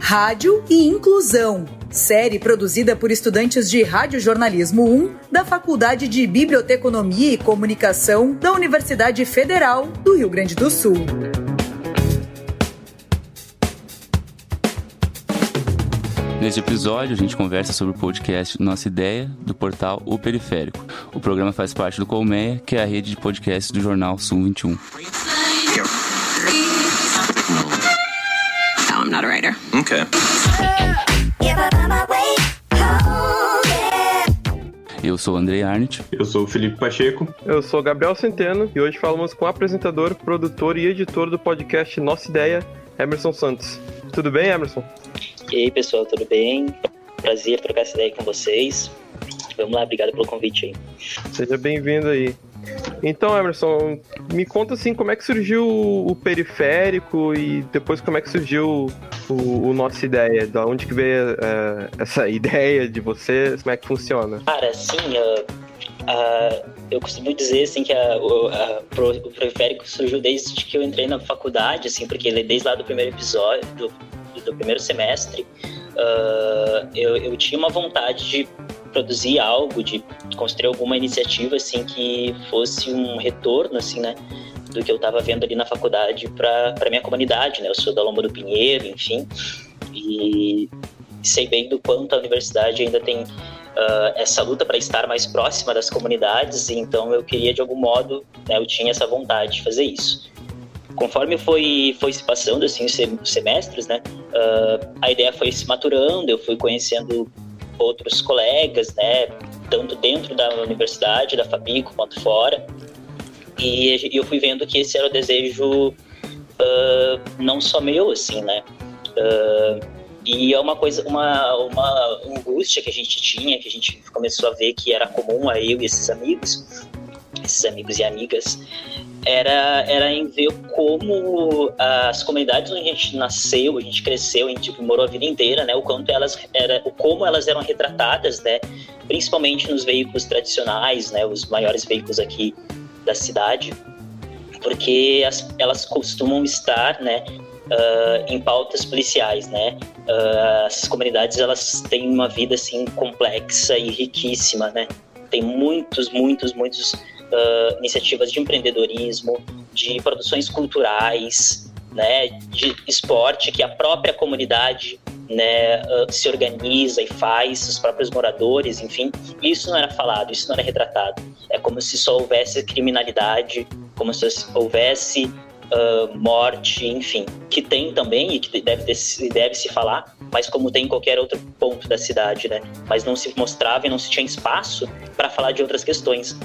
Rádio e Inclusão. Série produzida por estudantes de Radiojornalismo 1 da Faculdade de Biblioteconomia e Comunicação da Universidade Federal do Rio Grande do Sul. Neste episódio, a gente conversa sobre o podcast Nossa Ideia, do portal O Periférico. O programa faz parte do Colmeia, que é a rede de podcasts do jornal Sum 21. Not a writer. Okay. Eu sou o Andrei Arnett. Eu sou o Felipe Pacheco. Eu sou Gabriel Centeno e hoje falamos com o apresentador, produtor e editor do podcast Nossa Ideia, Emerson Santos. Tudo bem, Emerson? E aí, pessoal, tudo bem? Prazer trocar essa ideia com vocês. Vamos lá, obrigado pelo convite aí. Seja bem-vindo aí. Então, Emerson, me conta assim, como é que surgiu o periférico e depois como é que surgiu o, o Nossa Ideia? Da onde que veio uh, essa ideia de vocês? Como é que funciona? Cara, assim, uh, uh, eu costumo dizer assim que a, a, o periférico surgiu desde que eu entrei na faculdade, assim, porque ele desde lá do primeiro episódio, do, do primeiro semestre, eu, eu tinha uma vontade de produzir algo, de construir alguma iniciativa assim que fosse um retorno assim, né, do que eu estava vendo ali na faculdade para minha comunidade, né? Eu sou da Lomba do Pinheiro, enfim, e sei bem do quanto a universidade ainda tem uh, essa luta para estar mais próxima das comunidades, então eu queria de algum modo, né, eu tinha essa vontade de fazer isso. Conforme foi foi se passando assim os semestres, né, uh, a ideia foi se maturando, eu fui conhecendo outros colegas, né, tanto dentro da universidade, da Fabico, quanto fora. E eu fui vendo que esse era o desejo uh, não só meu, assim, né? Uh, e é uma coisa, uma, uma angústia que a gente tinha, que a gente começou a ver que era comum a eu e esses amigos, esses amigos e amigas, era, era em ver como as comunidades onde a gente nasceu, a gente cresceu, a gente morou a vida inteira, né? O quanto elas era, o como elas eram retratadas, né? Principalmente nos veículos tradicionais, né? Os maiores veículos aqui da cidade, porque as, elas costumam estar, né? Uh, em pautas policiais, né? Uh, essas comunidades elas têm uma vida assim complexa e riquíssima, né? Tem muitos, muitos, muitos uh, iniciativas de empreendedorismo, de produções culturais, né, de esporte que a própria comunidade né, se organiza e faz, os próprios moradores, enfim. Isso não era falado, isso não era retratado. É como se só houvesse criminalidade, como se houvesse uh, morte, enfim, que tem também e que deve, ter, deve se falar, mas como tem em qualquer outro ponto da cidade, né? Mas não se mostrava e não se tinha espaço para falar de outras questões.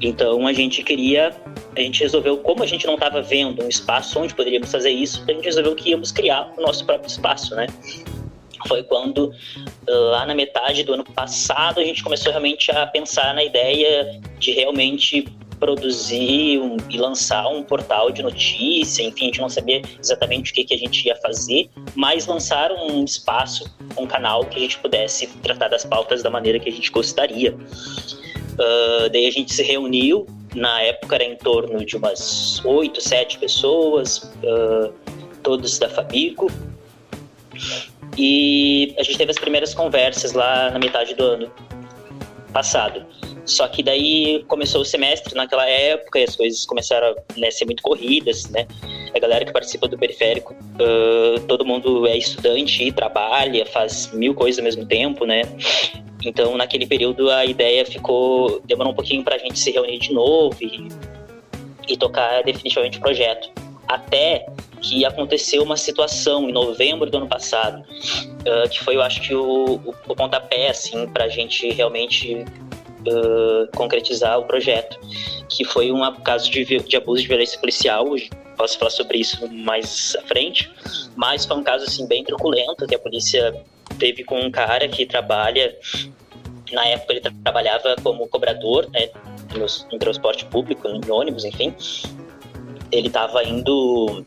Então a gente queria, a gente resolveu, como a gente não estava vendo um espaço onde poderíamos fazer isso, a gente resolveu que íamos criar o nosso próprio espaço, né? Foi quando, lá na metade do ano passado, a gente começou realmente a pensar na ideia de realmente produzir um, e lançar um portal de notícia, enfim, a gente não sabia exatamente o que, que a gente ia fazer, mas lançar um espaço, um canal que a gente pudesse tratar das pautas da maneira que a gente gostaria. Uh, daí a gente se reuniu, na época era em torno de umas oito, sete pessoas, uh, todos da Fabico. E a gente teve as primeiras conversas lá na metade do ano passado. Só que daí começou o semestre naquela época e as coisas começaram a né, ser muito corridas, né? A galera que participa do periférico, uh, todo mundo é estudante e trabalha, faz mil coisas ao mesmo tempo, né? Então, naquele período, a ideia ficou. demorou um pouquinho para a gente se reunir de novo e, e tocar definitivamente o projeto. Até que aconteceu uma situação em novembro do ano passado, uh, que foi, eu acho que, o, o, o pontapé, assim, para a gente realmente uh, concretizar o projeto, que foi um caso de, de abuso de violência policial. Posso falar sobre isso mais à frente, mas foi um caso assim bem truculento que a polícia teve com um cara que trabalha, na época ele trabalhava como cobrador, né, no transporte público, em ônibus, enfim. Ele estava indo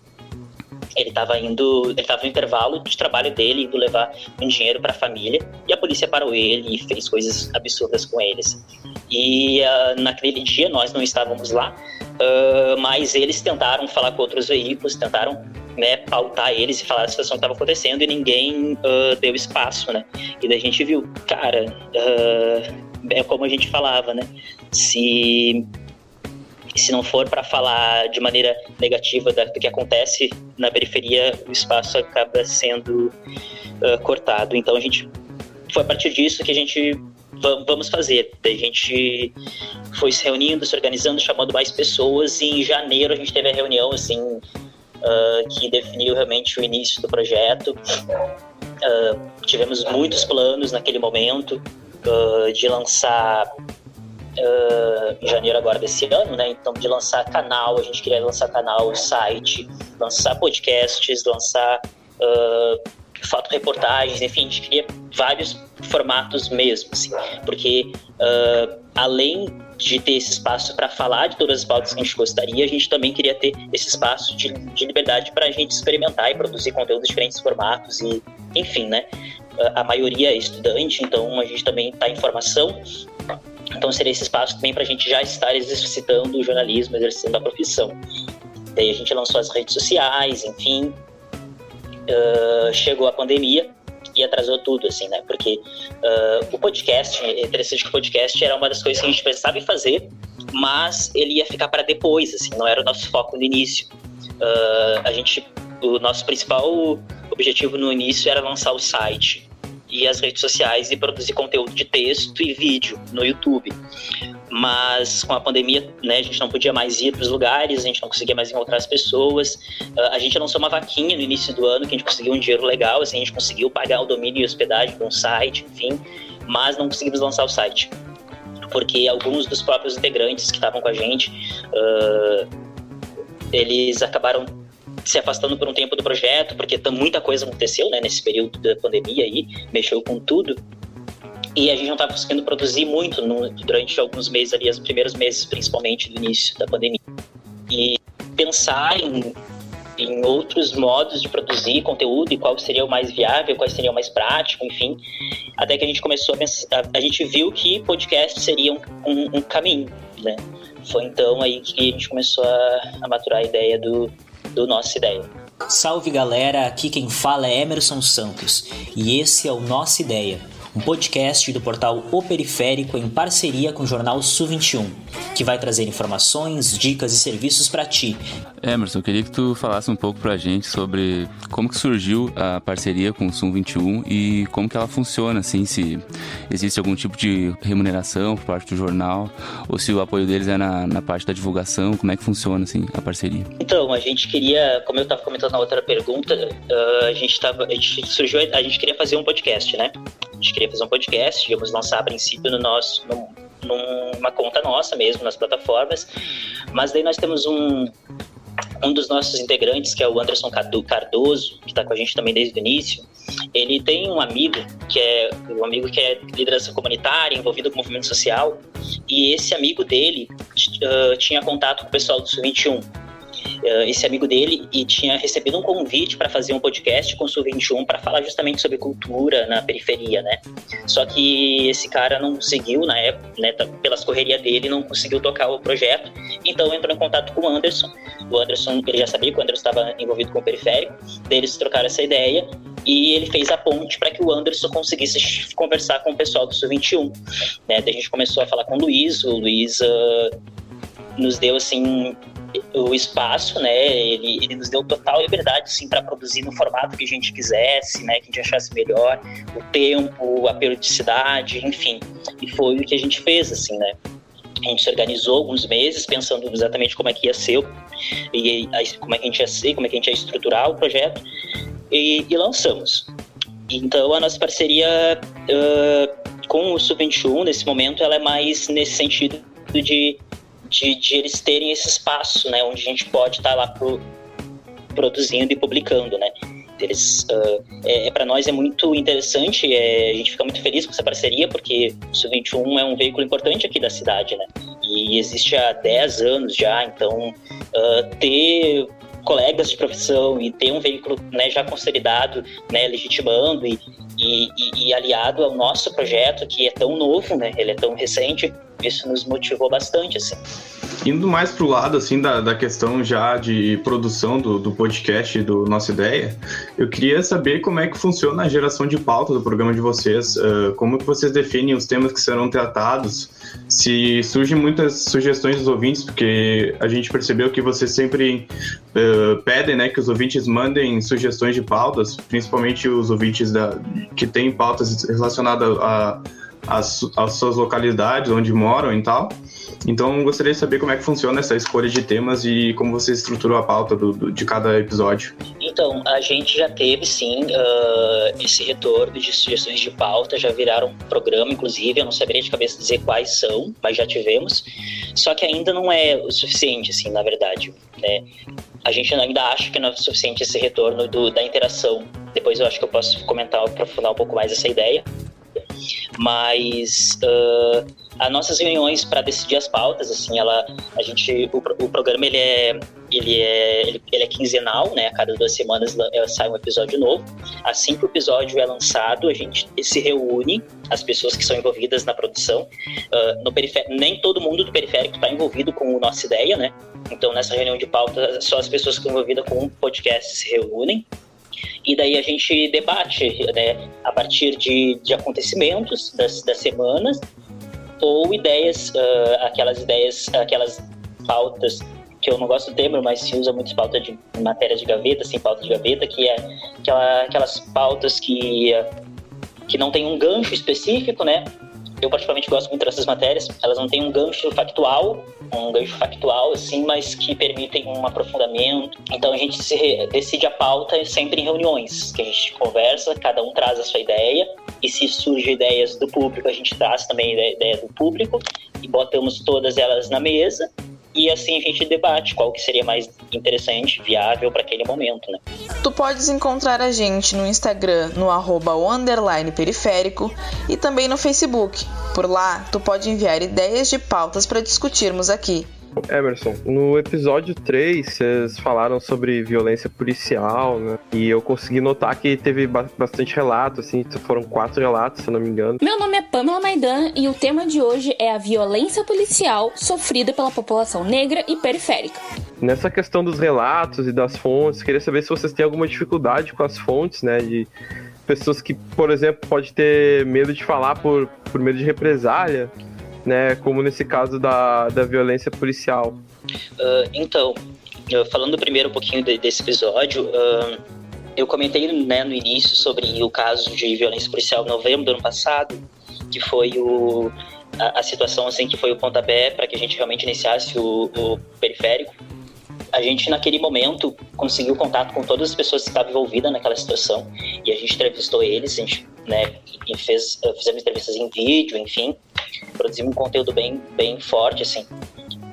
ele estava indo, ele estava no intervalo de trabalho dele, indo levar um dinheiro para a família, e a polícia parou ele e fez coisas absurdas com eles. E uh, naquele dia nós não estávamos lá, uh, mas eles tentaram falar com outros veículos, tentaram né, pautar eles e falar a situação que estava acontecendo e ninguém uh, deu espaço, né? E daí a gente viu, cara, uh, é como a gente falava, né? Se se não for para falar de maneira negativa do que acontece na periferia, o espaço acaba sendo uh, cortado. Então a gente foi a partir disso que a gente vamos fazer. A gente foi se reunindo, se organizando, chamando mais pessoas e em janeiro a gente teve a reunião assim uh, que definiu realmente o início do projeto. Uh, tivemos muitos planos naquele momento uh, de lançar em janeiro agora desse ano, né? Então de lançar canal, a gente queria lançar canal, site, lançar podcasts, lançar foto-reportagens, enfim, a gente queria vários formatos mesmo, assim, porque uh, além de ter esse espaço para falar de todas as pautas que a gente gostaria, a gente também queria ter esse espaço de, de liberdade para a gente experimentar e produzir conteúdo em diferentes formatos e, enfim, né? A maioria é estudante, então a gente também está em formação, então seria esse espaço também para a gente já estar exercitando o jornalismo, exercitando a profissão. Daí a gente lançou as redes sociais, enfim, uh, chegou a pandemia e atrasou tudo, assim, né? Porque uh, o podcast, é interessante que o podcast era uma das coisas que a gente pensava em fazer, mas ele ia ficar para depois, assim, não era o nosso foco no início. Uh, a gente, o nosso principal objetivo no início era lançar o site e as redes sociais e produzir conteúdo de texto e vídeo no YouTube mas com a pandemia, né, a gente não podia mais ir para os lugares, a gente não conseguia mais encontrar as pessoas. Uh, a gente lançou uma vaquinha no início do ano que a gente conseguiu um dinheiro legal, assim, a gente conseguiu pagar o domínio e hospedagem para um site, enfim, mas não conseguimos lançar o site. Porque alguns dos próprios integrantes que estavam com a gente, uh, eles acabaram se afastando por um tempo do projeto, porque muita coisa aconteceu, né, nesse período da pandemia aí, mexeu com tudo e a gente não estava conseguindo produzir muito no, durante alguns meses ali, os primeiros meses principalmente do início da pandemia. E pensar em, em outros modos de produzir conteúdo e qual seria o mais viável, qual seria o mais prático, enfim, até que a gente começou a pensar, a, gente viu que podcast seria um, um, um caminho, né? Foi então aí que a gente começou a, a maturar a ideia do, do Nossa Ideia. Salve galera, aqui quem fala é Emerson Santos. E esse é o Nossa Ideia um podcast do portal O Periférico em parceria com o jornal Su21, que vai trazer informações, dicas e serviços para ti. Emerson, eu queria que tu falasse um pouco para a gente sobre como que surgiu a parceria com o Sum21 e como que ela funciona, assim, se existe algum tipo de remuneração por parte do jornal ou se o apoio deles é na, na parte da divulgação, como é que funciona, assim, a parceria? Então, a gente queria, como eu estava comentando na outra pergunta, uh, a gente tava, a gente surgiu, a gente queria fazer um podcast, né? A gente queria fazer um podcast, íamos lançar a princípio no nosso, no, numa conta nossa mesmo, nas plataformas, mas daí nós temos um, um dos nossos integrantes, que é o Anderson Cardoso, que está com a gente também desde o início, ele tem um amigo que é um amigo que é liderança comunitária, envolvido com movimento social, e esse amigo dele uh, tinha contato com o pessoal do Sul-21 uh, esse amigo dele e tinha recebido um convite para fazer um podcast com o Sul 21 para falar justamente sobre cultura na periferia, né? Só que esse cara não conseguiu, na época, né, tá, pelas correrias dele, não conseguiu tocar o projeto, então entrou em contato com o Anderson. O Anderson, ele já sabia que o Anderson estava envolvido com o periférico, eles trocaram essa ideia e ele fez a ponte para que o Anderson conseguisse conversar com o pessoal do Sul 21. Né? Daí a gente começou a falar com o Luiz, o Luiz uh, nos deu assim o espaço, né? Ele, ele nos deu total liberdade, sim, para produzir no formato que a gente quisesse, né? Que a gente achasse melhor, o tempo, a periodicidade, enfim. E foi o que a gente fez, assim, né? A gente se organizou alguns meses pensando exatamente como é que ia ser e como é que a gente ia ser, como é que a gente ia estruturar o projeto e, e lançamos. Então a nossa parceria uh, com o Sub21 nesse momento ela é mais nesse sentido de de, de eles terem esse espaço, né, onde a gente pode estar tá lá pro, produzindo e publicando, né. Eles, uh, é, é para nós é muito interessante, é, a gente fica muito feliz com essa parceria, porque o Sub-21 é um veículo importante aqui da cidade, né? E existe há 10 anos já, então uh, ter colegas de profissão e ter um veículo né, já consolidado, né, legitimando e, e, e, aliado ao nosso projeto, que é tão novo, né, ele é tão recente, isso nos motivou bastante, assim. Indo mais pro lado, assim, da, da questão já de produção do, do podcast do Nossa Ideia, eu queria saber como é que funciona a geração de pauta do programa de vocês, uh, como que vocês definem os temas que serão tratados, se surgem muitas sugestões dos ouvintes, porque a gente percebeu que vocês sempre uh, pedem, né, que os ouvintes mandem sugestões de pautas, principalmente os ouvintes da, que têm pautas relacionadas a as, as suas localidades, onde moram e tal. Então, gostaria de saber como é que funciona essa escolha de temas e como você estruturou a pauta do, do, de cada episódio. Então, a gente já teve, sim, uh, esse retorno de sugestões de pauta, já viraram um programa, inclusive, eu não saberia de cabeça dizer quais são, mas já tivemos. Só que ainda não é o suficiente, assim, na verdade. Né? A gente ainda acha que não é suficiente esse retorno do, da interação. Depois eu acho que eu posso comentar, aprofundar um pouco mais essa ideia. Mas uh, as nossas reuniões para decidir as pautas, assim, ela, a gente, o, o programa ele é, ele é, ele, ele, é quinzenal, né? A cada duas semanas é, sai um episódio novo. Assim que o episódio é lançado, a gente se reúne, as pessoas que são envolvidas na produção. Uh, no nem todo mundo do periférico está envolvido com a nossa ideia, né? Então, nessa reunião de pauta, só as pessoas que estão envolvidas com o podcast se reúnem e daí a gente debate né, a partir de, de acontecimentos das, das semanas ou ideias, uh, aquelas ideias, aquelas pautas que eu não gosto do termo, mas se usa muito pauta de matéria de gaveta, assim, pauta de gaveta, que é aquela, aquelas pautas que, que não tem um gancho específico, né? Eu particularmente gosto muito dessas matérias. Elas não têm um gancho factual, um gancho factual, assim, mas que permitem um aprofundamento. Então a gente se decide a pauta sempre em reuniões, que a gente conversa, cada um traz a sua ideia, e se surgem ideias do público, a gente traz também a ideia do público, e botamos todas elas na mesa, e assim a gente debate qual que seria mais interessante, viável para aquele momento, né? Tu podes encontrar a gente no Instagram no arroba periférico e também no Facebook. Por lá, tu pode enviar ideias de pautas para discutirmos aqui. Emerson, no episódio 3, vocês falaram sobre violência policial, né? E eu consegui notar que teve bastante relato, assim, foram quatro relatos, se eu não me engano. Meu nome é Pamela Maidan e o tema de hoje é a violência policial sofrida pela população negra e periférica. Nessa questão dos relatos e das fontes, queria saber se vocês têm alguma dificuldade com as fontes, né? De pessoas que, por exemplo, pode ter medo de falar por, por medo de represália né? Como nesse caso da, da violência policial. Uh, então, falando primeiro um pouquinho de, desse episódio, uh, eu comentei né, no início sobre o caso de violência policial em novembro do ano passado, que foi o, a, a situação assim que foi o pontapé para que a gente realmente iniciasse o, o periférico a gente naquele momento conseguiu contato com todas as pessoas que estavam envolvidas naquela situação e a gente entrevistou eles, a gente né, e fez, fizemos entrevistas em vídeo, enfim, produzimos um conteúdo bem, bem forte, assim.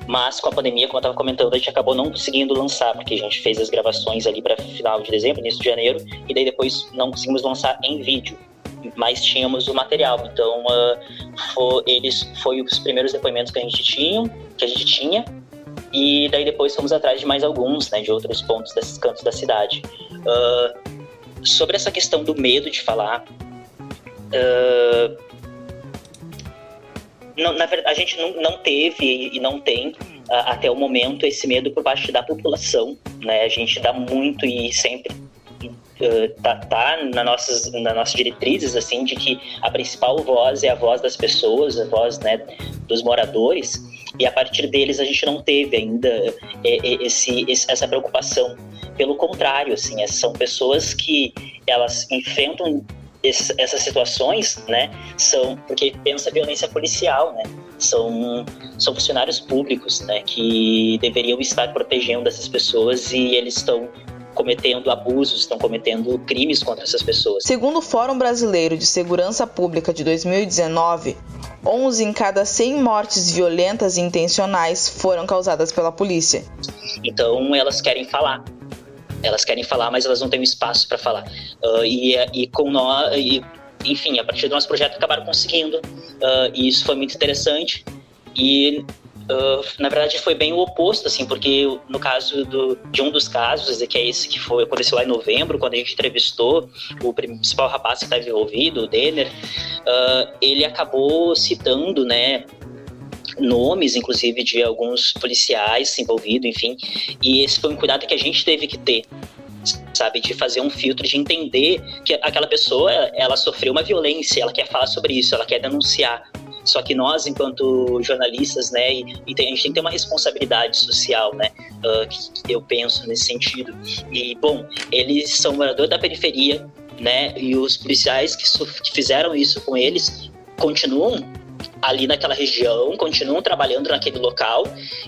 Mas com a pandemia, como eu estava comentando, a gente acabou não conseguindo lançar, porque a gente fez as gravações ali para final de dezembro, início de janeiro, e daí depois não conseguimos lançar em vídeo. Mas tínhamos o material, então uh, foi, eles foi os primeiros depoimentos que a gente tinha, que a gente tinha, e daí depois fomos atrás de mais alguns, né, de outros pontos desses cantos da cidade. Uh, sobre essa questão do medo de falar, uh, não, na verdade, a gente não, não teve e não tem uh, até o momento esse medo por parte da população, né? A gente dá muito e sempre tá, tá na nossas, nas nossas diretrizes, assim, de que a principal voz é a voz das pessoas, a voz, né, dos moradores, e a partir deles a gente não teve ainda é, é, esse, essa preocupação. Pelo contrário, assim, são pessoas que elas enfrentam essas situações, né, são porque pensa violência policial, né, são são funcionários públicos, né, que deveriam estar protegendo essas pessoas e eles estão cometendo abusos, estão cometendo crimes contra essas pessoas. Segundo o Fórum Brasileiro de Segurança Pública de 2019, 11 em cada 100 mortes violentas e intencionais foram causadas pela polícia. Então elas querem falar. Elas querem falar, mas elas não têm um espaço para falar. Uh, e, e com nós, e, enfim, a partir do nosso projeto acabaram conseguindo. Uh, e isso foi muito interessante. E Uh, na verdade foi bem o oposto, assim, porque no caso do, de um dos casos, que é esse que foi, aconteceu lá em novembro, quando a gente entrevistou o principal rapaz que estava envolvido, o Denner, uh, ele acabou citando, né, nomes, inclusive, de alguns policiais envolvidos, enfim. E esse foi um cuidado que a gente teve que ter, sabe, de fazer um filtro, de entender que aquela pessoa, ela sofreu uma violência, ela quer falar sobre isso, ela quer denunciar. Só que nós, enquanto jornalistas, né, e, e tem, a gente tem que ter uma responsabilidade social, né, uh, que, eu penso nesse sentido. E, bom, eles são moradores da periferia, né, e os policiais que, que fizeram isso com eles continuam ali naquela região, continuam trabalhando naquele local.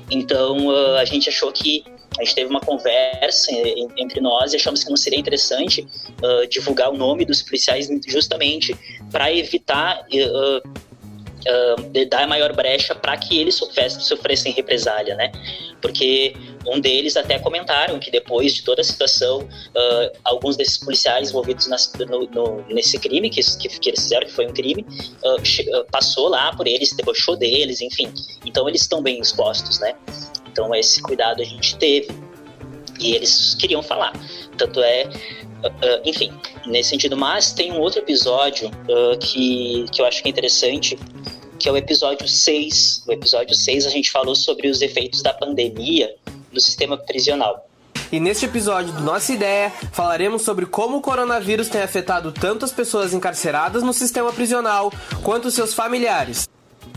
Então uh, a gente achou que a gente teve uma conversa entre nós e achamos que não seria interessante uh, divulgar o nome dos policiais justamente para evitar uh, uh, dar maior brecha para que eles sofressem, sofressem represália, né? Porque um deles até comentaram que depois de toda a situação, uh, alguns desses policiais envolvidos na, no, no, nesse crime que, que, eles fizeram, que foi um crime, uh, passou lá por eles, debochou deles, enfim. Então eles estão bem expostos, né? Então esse cuidado a gente teve e eles queriam falar. Tanto é enfim, nesse sentido. Mas tem um outro episódio uh, que, que eu acho que é interessante, que é o episódio 6. O episódio 6 a gente falou sobre os efeitos da pandemia no sistema prisional. E neste episódio do Nossa Ideia, falaremos sobre como o coronavírus tem afetado tanto as pessoas encarceradas no sistema prisional quanto seus familiares.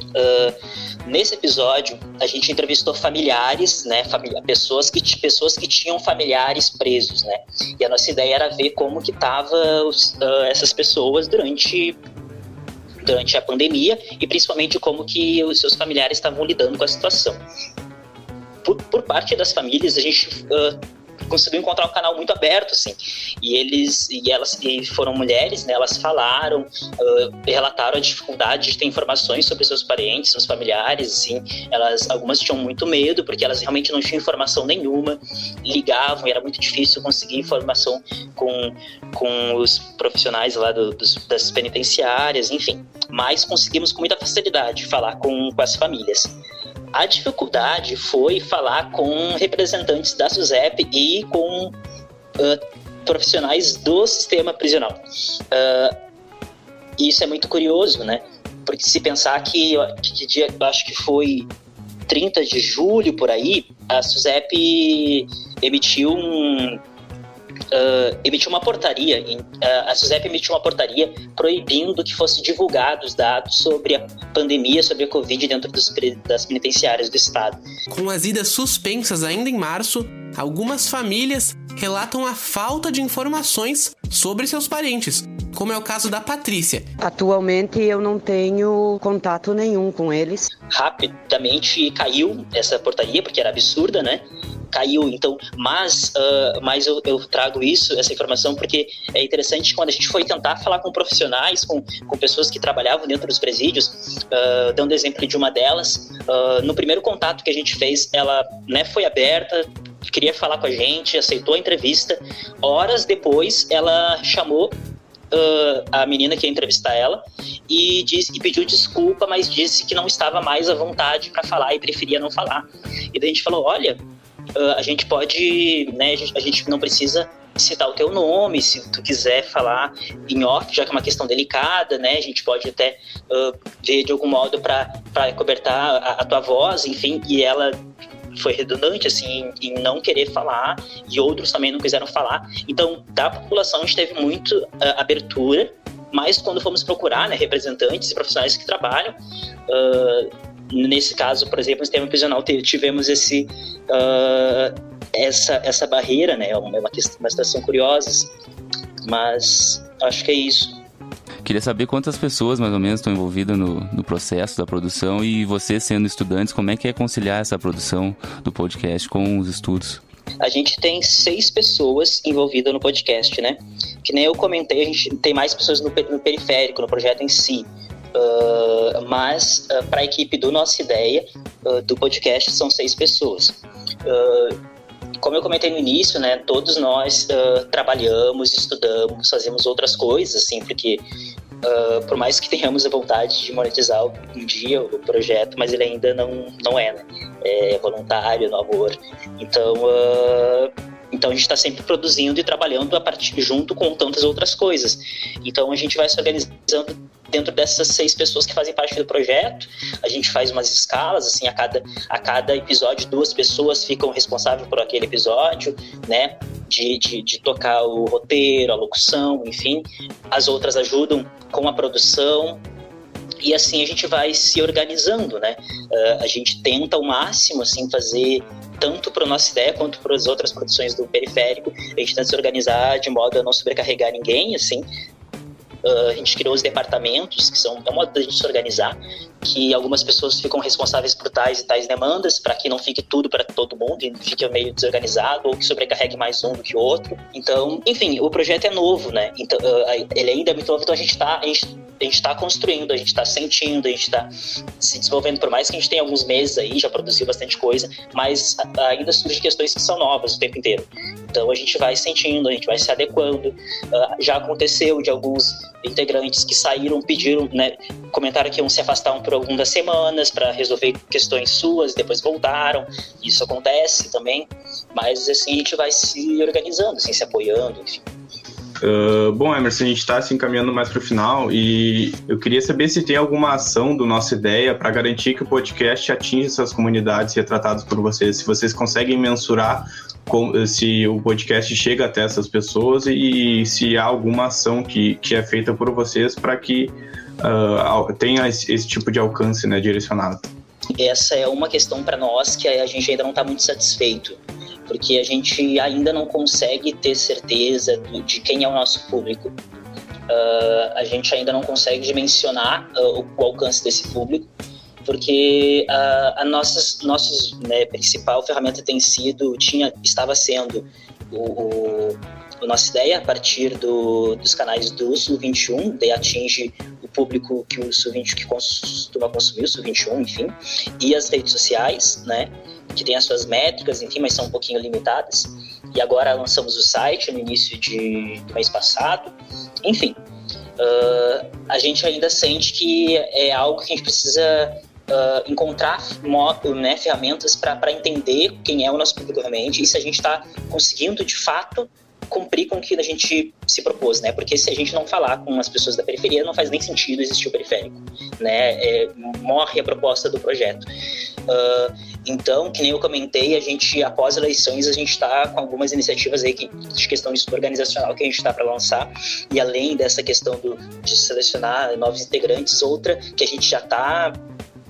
Uh, nesse episódio, a gente entrevistou familiares, né, família, pessoas que pessoas que tinham familiares presos, né. E a nossa ideia era ver como que tava uh, essas pessoas durante durante a pandemia e principalmente como que os seus familiares estavam lidando com a situação. Por, por parte das famílias, a gente uh, conseguiu encontrar um canal muito aberto, assim. E eles e elas e foram mulheres, né? Elas falaram, uh, relataram a dificuldade de ter informações sobre seus parentes, seus familiares, assim. Elas algumas tinham muito medo porque elas realmente não tinham informação nenhuma, ligavam, e era muito difícil conseguir informação com, com os profissionais lá do, dos, das penitenciárias, enfim. Mas conseguimos com muita facilidade falar com, com as famílias. A dificuldade foi falar com representantes da SUSEP e com uh, profissionais do sistema prisional. Uh, isso é muito curioso, né? Porque se pensar que, que dia, acho que foi 30 de julho por aí, a SUSEP emitiu um, uh, emitiu uma portaria, uh, a SUSEP emitiu uma portaria proibindo que fossem divulgados dados sobre a pandemia, sobre a Covid dentro dos, das penitenciárias do Estado. Com as idas suspensas ainda em março, algumas famílias relatam a falta de informações sobre seus parentes, como é o caso da Patrícia. Atualmente eu não tenho contato nenhum com eles. Rapidamente caiu essa portaria, porque era absurda, né? Caiu. Então, mas, uh, mas eu, eu, trago isso, essa informação, porque é interessante quando a gente foi tentar falar com profissionais, com, com pessoas que trabalhavam dentro dos presídios, uh, dando exemplo de uma delas, uh, no primeiro contato que a gente fez, ela né, foi aberta, queria falar com a gente, aceitou a entrevista. Horas depois, ela chamou Uh, a menina que ia entrevistar ela e, disse, e pediu desculpa, mas disse que não estava mais à vontade para falar e preferia não falar. E daí a gente falou: olha, uh, a gente pode, né, a gente, a gente não precisa citar o teu nome, se tu quiser falar em off, já que é uma questão delicada, né? A gente pode até uh, ver de algum modo para cobertar a, a, tua voz, enfim, e ela foi redundante, assim, em não querer falar, e outros também não quiseram falar. Então, da população, a gente teve muito uh, abertura, mas quando fomos procurar, né, representantes e profissionais que trabalham, uh, nesse caso, por exemplo, no sistema prisional, tivemos esse, uh, essa, essa barreira, né? É uma, uma, questão, uma situação curiosa, mas acho que é isso. Queria saber quantas pessoas, mais ou menos, estão envolvidas no, no processo da produção e vocês, sendo estudantes, como é que é conciliar essa produção do podcast com os estudos? A gente tem seis pessoas envolvidas no podcast, né? Que nem eu comentei, a gente tem mais pessoas no, no periférico, no projeto em si. Uh, mas uh, para a equipe do Nossa Ideia, uh, do podcast, são seis pessoas. como eu comentei no início, né, todos nós trabalhamos, estudamos, fazemos outras coisas, assim, porque por mais que tenhamos a vontade de monetizar um dia o projeto, mas ele ainda não, não é, né? É voluntário, no amor. Então, então a gente está sempre produzindo e trabalhando a partir junto com tantas outras coisas. Então a gente vai se organizando dentro dessas seis pessoas que fazem parte do projeto, a gente faz umas escalas, assim, a cada, a cada episódio, duas pessoas ficam responsáveis por aquele episódio, né? De, de, de tocar o roteiro, a locução, enfim. As outras ajudam com a produção, e assim a gente vai se organizando, né? Uh, a gente tenta ao máximo assim fazer tanto para nossa ideia quanto para as outras produções do periférico. A gente tenta se organizar de modo a não sobrecarregar ninguém, assim. Uh, a gente criou os departamentos, que são é um modo da gente se organizar, que algumas pessoas ficam responsáveis por tais e tais demandas, para que não fique tudo para todo mundo e fique meio desorganizado, ou que sobrecarregue mais um do que o outro. Então, enfim, o projeto é novo, né? Então, uh, ele ainda é muito novo, então a gente está a gente está construindo, a gente está sentindo, a gente está se desenvolvendo, por mais que a gente tenha alguns meses aí, já produziu bastante coisa, mas ainda surgem questões que são novas o tempo inteiro. Então a gente vai sentindo, a gente vai se adequando. Uh, já aconteceu de alguns integrantes que saíram, pediram, né, comentaram que iam se afastar por algumas semanas para resolver questões suas, depois voltaram. Isso acontece também, mas assim a gente vai se organizando, assim, se apoiando, enfim. Uh, bom, Emerson, a gente está se encaminhando mais para o final e eu queria saber se tem alguma ação do Nossa Ideia para garantir que o podcast atinja essas comunidades retratadas por vocês. Se vocês conseguem mensurar se o podcast chega até essas pessoas e se há alguma ação que, que é feita por vocês para que uh, tenha esse, esse, tipo de alcance né, direcionado. Essa é uma questão para nós que a gente ainda não está muito satisfeito porque a gente ainda não consegue ter certeza de quem é o nosso público. Uh, a gente ainda não consegue dimensionar uh, o, o, alcance desse público, porque uh, a nossas, nossos né, principal ferramenta tem sido, tinha, estava sendo o, o, a nossa ideia a partir do, dos canais do Sul 21, daí atinge o público que o Sul 20 que costuma consumir o Sul 21, enfim, e as redes sociais, né? que tem as suas métricas, enfim, mas são um pouquinho limitadas. E agora lançamos o site no início de, do mês passado. Enfim, uh, a gente ainda sente que é algo que a gente precisa uh, encontrar modo, né, ferramentas para entender quem é o nosso público realmente e se a gente está conseguindo de fato cumprir com o que a gente se propôs, né? Porque se a gente não falar com as pessoas da periferia, não faz nem sentido existir o periférico, né? É, morre a proposta do projeto. Uh, então, que nem eu comentei, a gente, após eleições, a gente está com algumas iniciativas aí que, de questão de organizacional que a gente está para lançar, e além dessa questão do, de selecionar novos integrantes, outra que a gente já está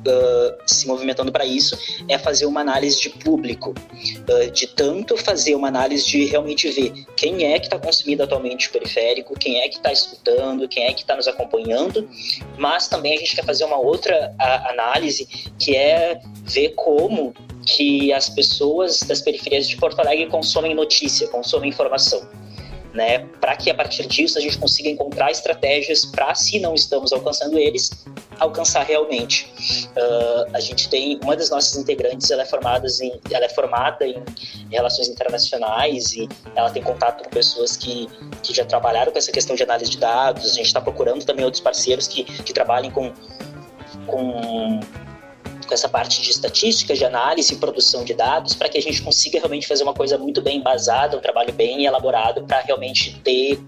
uh, se movimentando para isso é fazer uma análise de público, uh, de tanto fazer uma análise de realmente ver quem é que está consumindo atualmente o periférico, quem é que está escutando, quem é que está nos acompanhando, mas também a gente quer fazer uma outra a, análise que é ver como que as pessoas das periferias de Porto Alegre consomem notícia, consomem informação né? Para que a partir disso a gente consiga encontrar estratégias para, se não estamos alcançando eles, alcançar realmente. Uh, a gente tem uma das nossas integrantes, ela é formada em, ela é formada em relações internacionais e ela tem contato com pessoas que, que já trabalharam com essa questão de análise de dados. A gente está procurando também outros parceiros que, que trabalhem com com com essa parte de estatística, de análise e produção de dados, para que a gente consiga realmente fazer uma coisa muito bem embasada, um trabalho bem elaborado, para realmente ter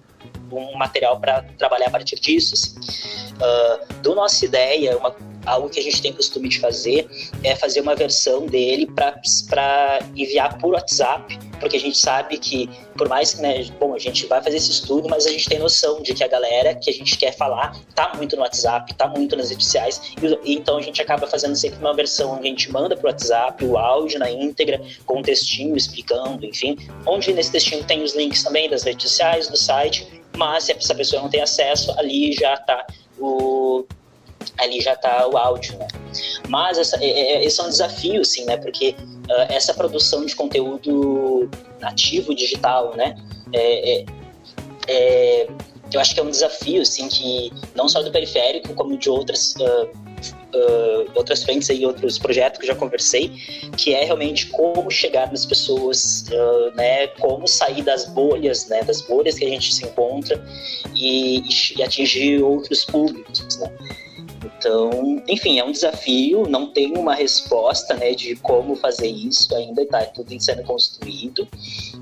um material para trabalhar a partir disso. Assim. Uh, do nossa ideia, uma algo que a gente tem costume de fazer é fazer uma versão dele para enviar por WhatsApp, porque a gente sabe que, por mais que, né, bom, a gente vai fazer esse estudo, mas a gente tem noção de que a galera que a gente quer falar tá muito no WhatsApp, tá muito nas redes sociais, e, então a gente acaba fazendo sempre uma versão onde a gente manda pro WhatsApp o áudio na íntegra, com um textinho explicando, enfim, onde nesse textinho tem os links também das redes sociais, do site, mas se essa pessoa não tem acesso, ali já tá o, ali já está o áudio, né? Mas essa, é, é, esse é um desafio, sim, né? Porque uh, essa produção de conteúdo nativo digital, né? É, é, é, eu acho que é um desafio, assim, que não só do periférico, como de outras uh, uh, outras frentes e outros projetos que já conversei, que é realmente como chegar nas pessoas, uh, né, como sair das bolhas, né, das bolhas que a gente se encontra e, e atingir outros públicos, né. Então, enfim, é um desafio, não tem uma resposta né, de como fazer isso, ainda está tudo sendo construído.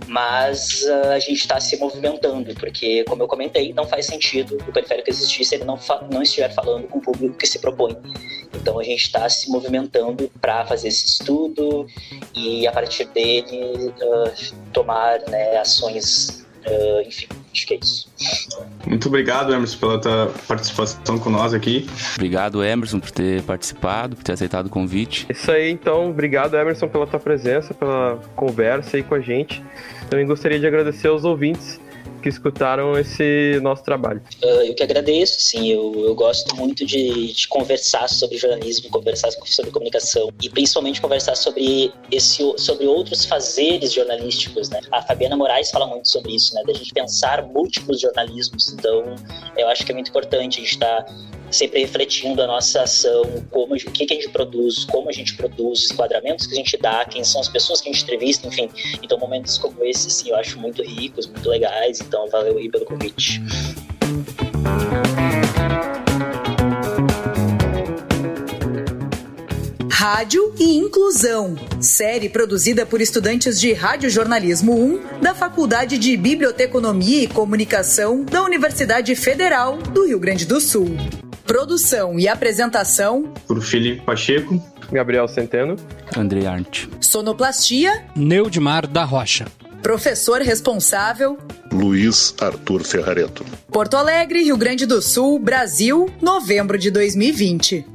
mas uh, a gente está se movimentando, porque, como eu comentei, não faz sentido o periférico existir se ele não, não estiver falando com o público que se propõe. Então a gente está se movimentando para fazer esse estudo e, a partir dele, uh, tomar né, ações Uh, enfim, acho que é isso. Muito obrigado, Emerson, pela tua participação com nós aqui. Obrigado, Emerson, por ter participado, por ter aceitado o convite. Isso aí, então. Obrigado, Emerson, pela tua presença, pela conversa aí com a gente. Também gostaria de agradecer aos ouvintes que escutaram esse nosso trabalho. Uh, eu que agradeço, sim. Eu, eu gosto muito de, de, conversar sobre jornalismo, conversar sobre comunicação e principalmente conversar sobre esse, sobre outros fazeres jornalísticos, né? A Fabiana Moraes fala muito sobre isso, né? Da gente pensar múltiplos jornalismos. Então, eu acho que é muito importante a gente estar tá sempre refletindo a nossa ação, como, o que, que a gente produz, como a gente produz, os enquadramentos que a gente dá, quem são as pessoas que a gente entrevista, enfim. Então, momentos como esse, assim, eu acho muito ricos, muito legais. Então, valeu aí pelo convite. Rádio e Inclusão, série produzida por estudantes de Radiojornalismo 1 da Faculdade de Biblioteconomia e Comunicação da Universidade Federal do Rio Grande do Sul. Produção e apresentação por Felipe Pacheco, Gabriel Centeno, André Arndt. Sonoplastia Neudimar da Rocha. Professor responsável Luiz Arthur Ferrareto. Porto Alegre, Rio Grande do Sul, Brasil, novembro de 2020.